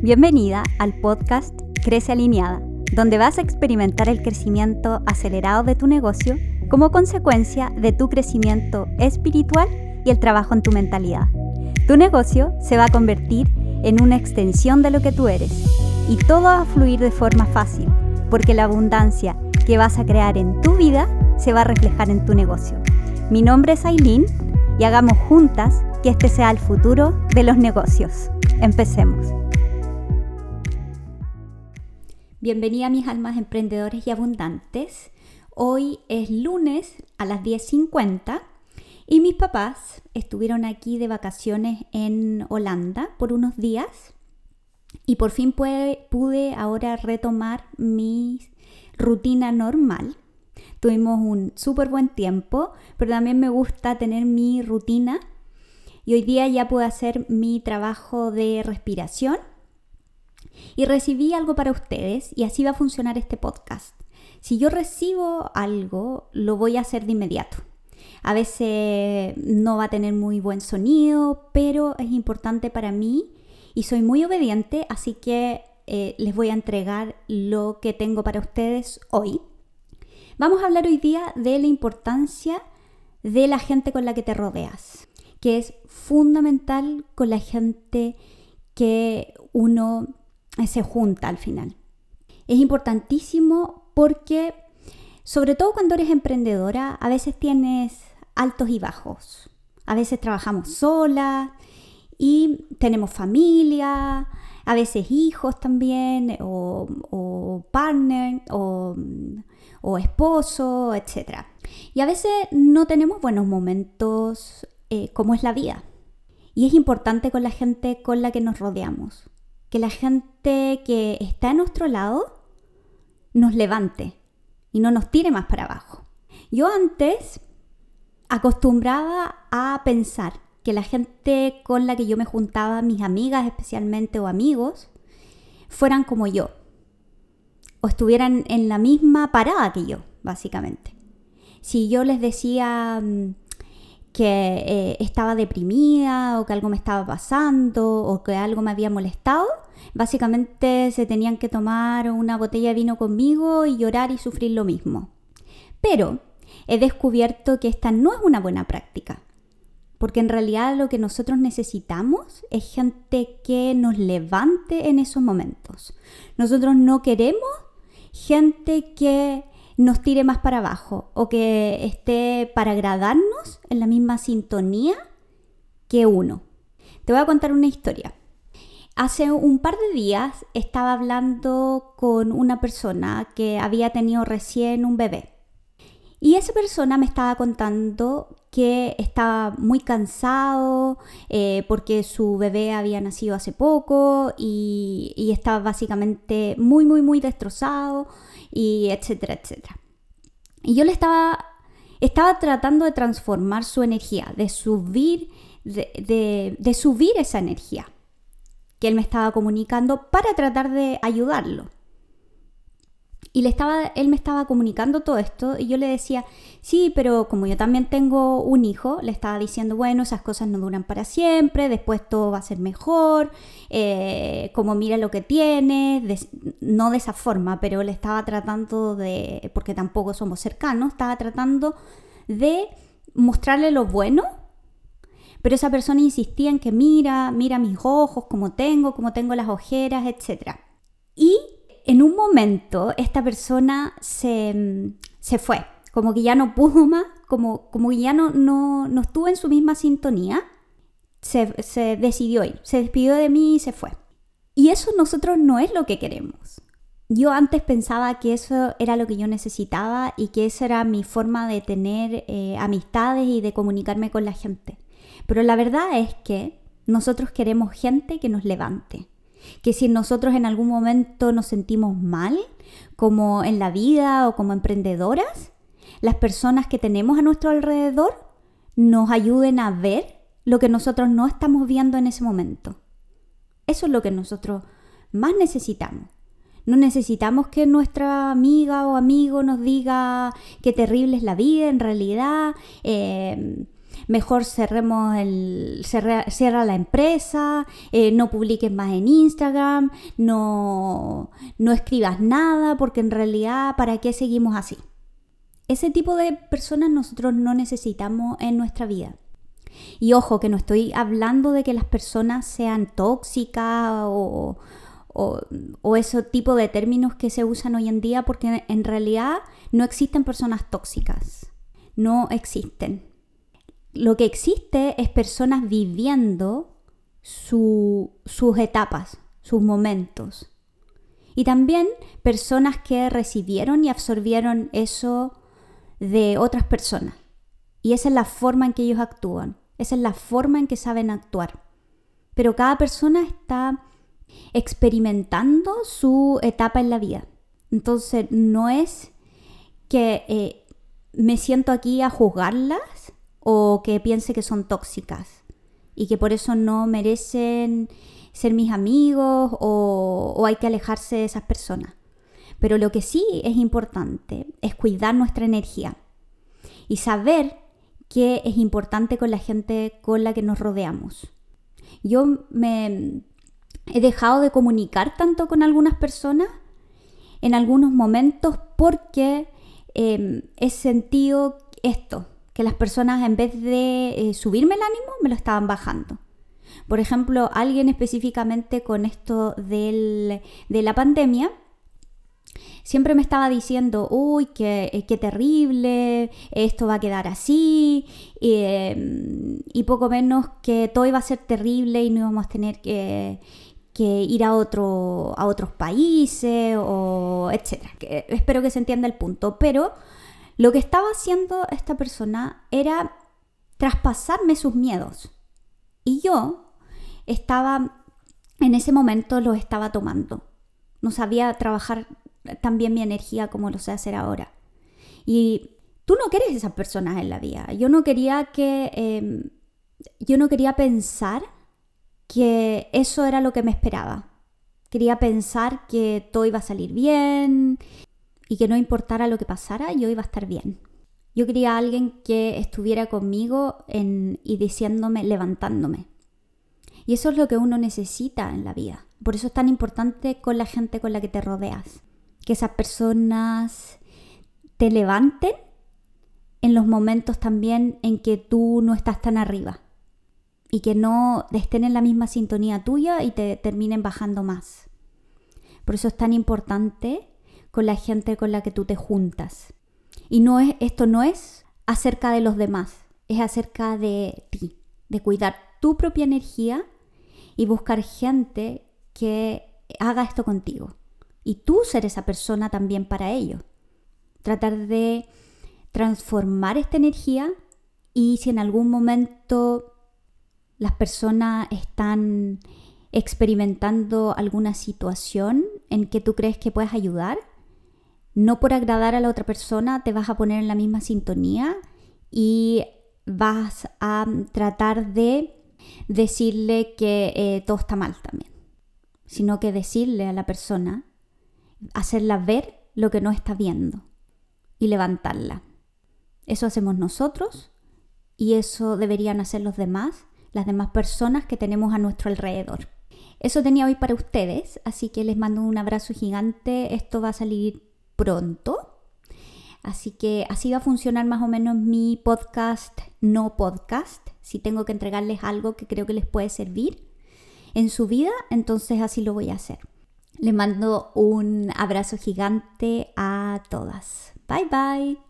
Bienvenida al podcast Crece Alineada, donde vas a experimentar el crecimiento acelerado de tu negocio como consecuencia de tu crecimiento espiritual y el trabajo en tu mentalidad. Tu negocio se va a convertir en una extensión de lo que tú eres y todo va a fluir de forma fácil, porque la abundancia que vas a crear en tu vida se va a reflejar en tu negocio. Mi nombre es Aileen y hagamos juntas que este sea el futuro de los negocios. Empecemos. Bienvenida mis almas emprendedores y abundantes. Hoy es lunes a las 10.50 y mis papás estuvieron aquí de vacaciones en Holanda por unos días y por fin pude, pude ahora retomar mi rutina normal. Tuvimos un súper buen tiempo, pero también me gusta tener mi rutina y hoy día ya puedo hacer mi trabajo de respiración y recibí algo para ustedes y así va a funcionar este podcast. Si yo recibo algo, lo voy a hacer de inmediato. A veces no va a tener muy buen sonido, pero es importante para mí y soy muy obediente, así que eh, les voy a entregar lo que tengo para ustedes hoy. Vamos a hablar hoy día de la importancia de la gente con la que te rodeas que es fundamental con la gente que uno se junta al final. Es importantísimo porque, sobre todo cuando eres emprendedora, a veces tienes altos y bajos. A veces trabajamos solas y tenemos familia, a veces hijos también, o, o partner, o, o esposo, etc. Y a veces no tenemos buenos momentos eh, cómo es la vida. Y es importante con la gente con la que nos rodeamos, que la gente que está a nuestro lado nos levante y no nos tire más para abajo. Yo antes acostumbraba a pensar que la gente con la que yo me juntaba, mis amigas especialmente o amigos, fueran como yo, o estuvieran en la misma parada que yo, básicamente. Si yo les decía, mm, que eh, estaba deprimida o que algo me estaba pasando o que algo me había molestado, básicamente se tenían que tomar una botella de vino conmigo y llorar y sufrir lo mismo. Pero he descubierto que esta no es una buena práctica, porque en realidad lo que nosotros necesitamos es gente que nos levante en esos momentos. Nosotros no queremos gente que nos tire más para abajo o que esté para agradarnos en la misma sintonía que uno. Te voy a contar una historia. Hace un par de días estaba hablando con una persona que había tenido recién un bebé. Y esa persona me estaba contando que estaba muy cansado eh, porque su bebé había nacido hace poco y, estaba básicamente muy, muy, muy destrozado y etcétera, etcétera. Y yo le estaba, estaba tratando de transformar su energía, de subir, de subir esa energía que él me estaba comunicando para tratar de ayudarlo. Y le estaba, él me estaba comunicando todo esto y yo le decía, sí, pero como yo también tengo un hijo, le estaba diciendo, bueno, esas cosas no duran para siempre, después todo va a ser mejor, eh, como mira lo que tiene, no de esa forma, pero le estaba tratando de, porque tampoco somos cercanos, estaba tratando de mostrarle lo bueno pero esa persona insistía en que mira, mira mis ojos, como tengo, como tengo las ojeras, etc. Y en un momento esta persona se, fue, como que ya no pudo más, como, como que ya no, no, estuvo en su misma sintonía, se, se decidió ir, se despidió de mí y se fue. Y eso nosotros no es lo que queremos. Yo antes pensaba que eso era lo que yo necesitaba y que esa era mi forma de tener eh, amistades y de comunicarme con la gente. Pero la verdad es que nosotros queremos gente que nos levante, que si nosotros en algún momento nos sentimos mal, como en la vida o como emprendedoras, las personas que tenemos a nuestro alrededor nos ayuden a ver lo que nosotros no estamos viendo en ese momento. Eso es lo que nosotros más necesitamos. No necesitamos que nuestra amiga o amigo nos diga qué terrible es la vida en realidad. Eh, mejor cerremos el, cierra, la empresa, eh, no publiques más en Instagram, no, no escribas nada, porque en realidad, ¿para qué seguimos así? Ese tipo de personas nosotros no necesitamos en nuestra vida. Y ojo, que no estoy hablando de que las personas sean tóxicas o, o, ese tipo de términos que se usan hoy en día, porque en realidad no existen personas tóxicas. No existen. Lo que existe es personas viviendo sus etapas, sus momentos. Y también personas que recibieron y absorbieron eso de otras personas. Y esa es la forma en que ellos actúan. Esa es la forma en que saben actuar. Pero cada persona está experimentando su etapa en la vida. Entonces no es que eh, me siento aquí a juzgarlas o que piense que son tóxicas y que por eso no merecen ser mis amigos o, hay que alejarse de esas personas. Pero lo que sí es importante es cuidar nuestra energía y saber qué es importante con la gente con la que nos rodeamos. Yo me he dejado de comunicar tanto con algunas personas en algunos momentos porque em, he sentido esto, que las personas en vez de eh, subirme el ánimo me lo estaban bajando. Por ejemplo, alguien específicamente con esto de la pandemia siempre me estaba diciendo, uy, qué, eh, qué terrible, esto va a quedar así, em, y, poco menos que todo iba a ser terrible y no íbamos a tener que, ir a, otro, a otros países, o etcétera. espero que se entienda el punto, pero lo que estaba haciendo esta persona era traspasarme sus miedos. Y yo estaba, en ese momento lo estaba tomando. No sabía trabajar también mi energía como lo sé hacer ahora. Y tú no quieres esas personas en la vida. Yo no quería que... Em, yo no quería pensar que eso era lo que me esperaba. Quería pensar que todo iba a salir bien y que no importara lo que pasara, yo iba a estar bien. Yo quería a alguien que estuviera conmigo y diciéndome, levantándome. Y eso es lo que uno necesita en la vida. Por eso es tan importante con la gente con la que te rodeas que esas personas te levanten en los momentos también en que tú no estás tan arriba y que no estén en la misma sintonía tuya y te terminen bajando más. Por eso es tan importante con la gente con la que tú te juntas. Y no es, esto no es acerca de los demás, es acerca de ti, de cuidar tu propia energía y buscar gente que haga esto contigo y tú ser esa persona también para ello. Tratar de transformar esta energía y si en algún momento las personas están experimentando alguna situación en que tú crees que puedes ayudar, no por agradar a la otra persona te vas a poner en la misma sintonía y vas a tratar de decirle que eh, todo está mal también, sino que decirle a la persona hacerla ver lo que no está viendo y levantarla. Eso hacemos nosotros y eso deberían hacer los demás, las demás personas que tenemos a nuestro alrededor. Eso tenía hoy para ustedes, así que les mando un abrazo gigante. Esto va a salir pronto. Así que así va a funcionar más o menos mi podcast, no podcast. Si tengo que entregarles algo que creo que les puede servir en su vida, entonces así lo voy a hacer. Le mando un abrazo gigante a todas. Bye bye.